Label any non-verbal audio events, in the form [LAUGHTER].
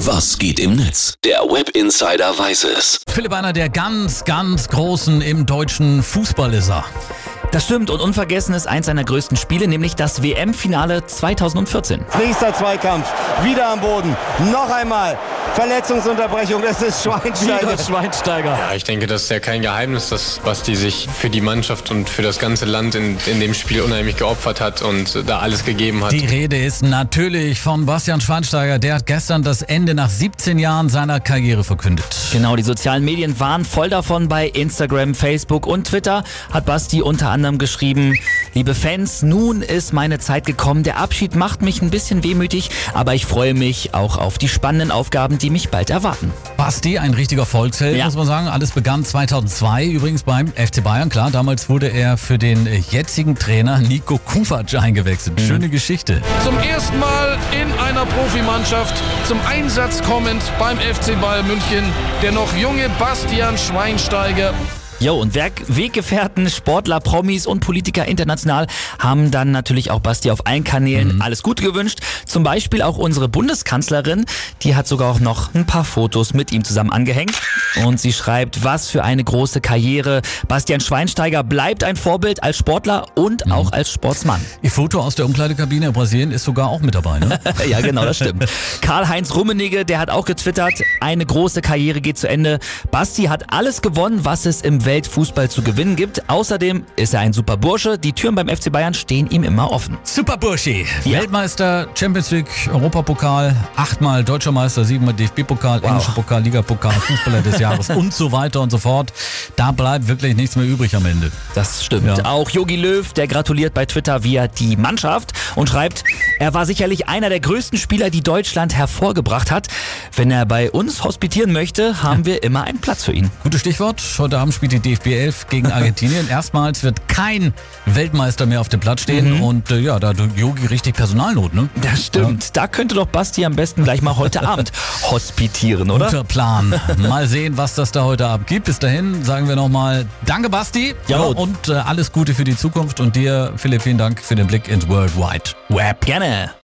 Was geht im Netz? Der Web Insider weiß es. Philipp, einer der ganz, ganz Großen im deutschen Fußball ist er. Das stimmt und unvergessen ist eins seiner größten Spiele, nämlich das WM-Finale 2014. Nächster Zweikampf, wieder am Boden, noch einmal. Verletzungsunterbrechung, das ist Schweinsteiger. Schweinsteiger. Ja, ich denke, das ist ja kein Geheimnis, dass Basti sich für die Mannschaft und für das ganze Land in, in dem Spiel unheimlich geopfert hat und da alles gegeben hat. Die Rede ist natürlich von Bastian Schweinsteiger. Der hat gestern das Ende nach 17 Jahren seiner Karriere verkündet. Genau, die sozialen Medien waren voll davon. Bei Instagram, Facebook und Twitter hat Basti unter anderem geschrieben, liebe Fans, nun ist meine Zeit gekommen. Der Abschied macht mich ein bisschen wehmütig, aber ich freue mich auch auf die spannenden Aufgaben, die mich bald erwarten. Basti, ein richtiger Volksheld, Ja. muss man sagen. Alles begann 2002 übrigens beim FC Bayern. Klar, damals wurde er für den jetzigen Trainer Nico Kufac eingewechselt. Schöne Geschichte. zum ersten Mal in einer Profimannschaft zum Einsatz kommend beim FC Bayern München, der noch junge Bastian Schweinsteiger. Jo, und Werk Weggefährten, Sportler, Promis und Politiker international haben dann natürlich auch Basti auf allen Kanälen alles Gute gewünscht. Zum Beispiel auch unsere Bundeskanzlerin, die hat sogar auch noch ein paar Fotos mit ihm zusammen angehängt. Und sie schreibt, was für eine große Karriere. Bastian Schweinsteiger bleibt ein Vorbild als Sportler und auch als Sportsmann. Ihr Foto aus der Umkleidekabine in Brasilien ist sogar auch mit dabei, ne? [LAUGHS] ja, genau, das stimmt. [LAUGHS] Karl-Heinz Rummenigge, der hat auch getwittert, eine große Karriere geht zu Ende. Basti hat alles gewonnen, was es im Weltfußball zu gewinnen gibt. Außerdem ist er ein super Bursche. Die Türen beim FC Bayern stehen ihm immer offen. Super Burschi. Ja. Weltmeister, Champions League, Europapokal, achtmal Deutscher Meister, siebenmal DFB-Pokal, englischer Pokal, Ligapokal, Fußballer des Jahres [LAUGHS] und so weiter und so fort. Da bleibt wirklich nichts mehr übrig am Ende. Das stimmt. Ja. Auch Jogi Löw, der gratuliert bei Twitter via die Mannschaft und schreibt, er war sicherlich einer der größten Spieler, die Deutschland hervorgebracht hat. Wenn er bei uns hospitieren möchte, haben wir immer einen Platz für ihn. Gutes Stichwort. Heute Abend spielt die DFB 11 gegen [LAUGHS] Argentinien. Erstmals wird kein Weltmeister mehr auf dem Platz stehen. Und äh, ja, da hat Yogi richtig Personalnot, ne? Das stimmt. Da könnte doch Basti am besten gleich mal heute [LAUGHS] Abend hospitieren, oder? Guter Plan. Mal sehen, was das da heute Abend gibt. Bis dahin sagen wir nochmal Danke, Basti. Ja. und äh, alles Gute für die Zukunft. Und dir, Philipp, vielen Dank für den Blick ins World Wide Web. Gerne. Yeah.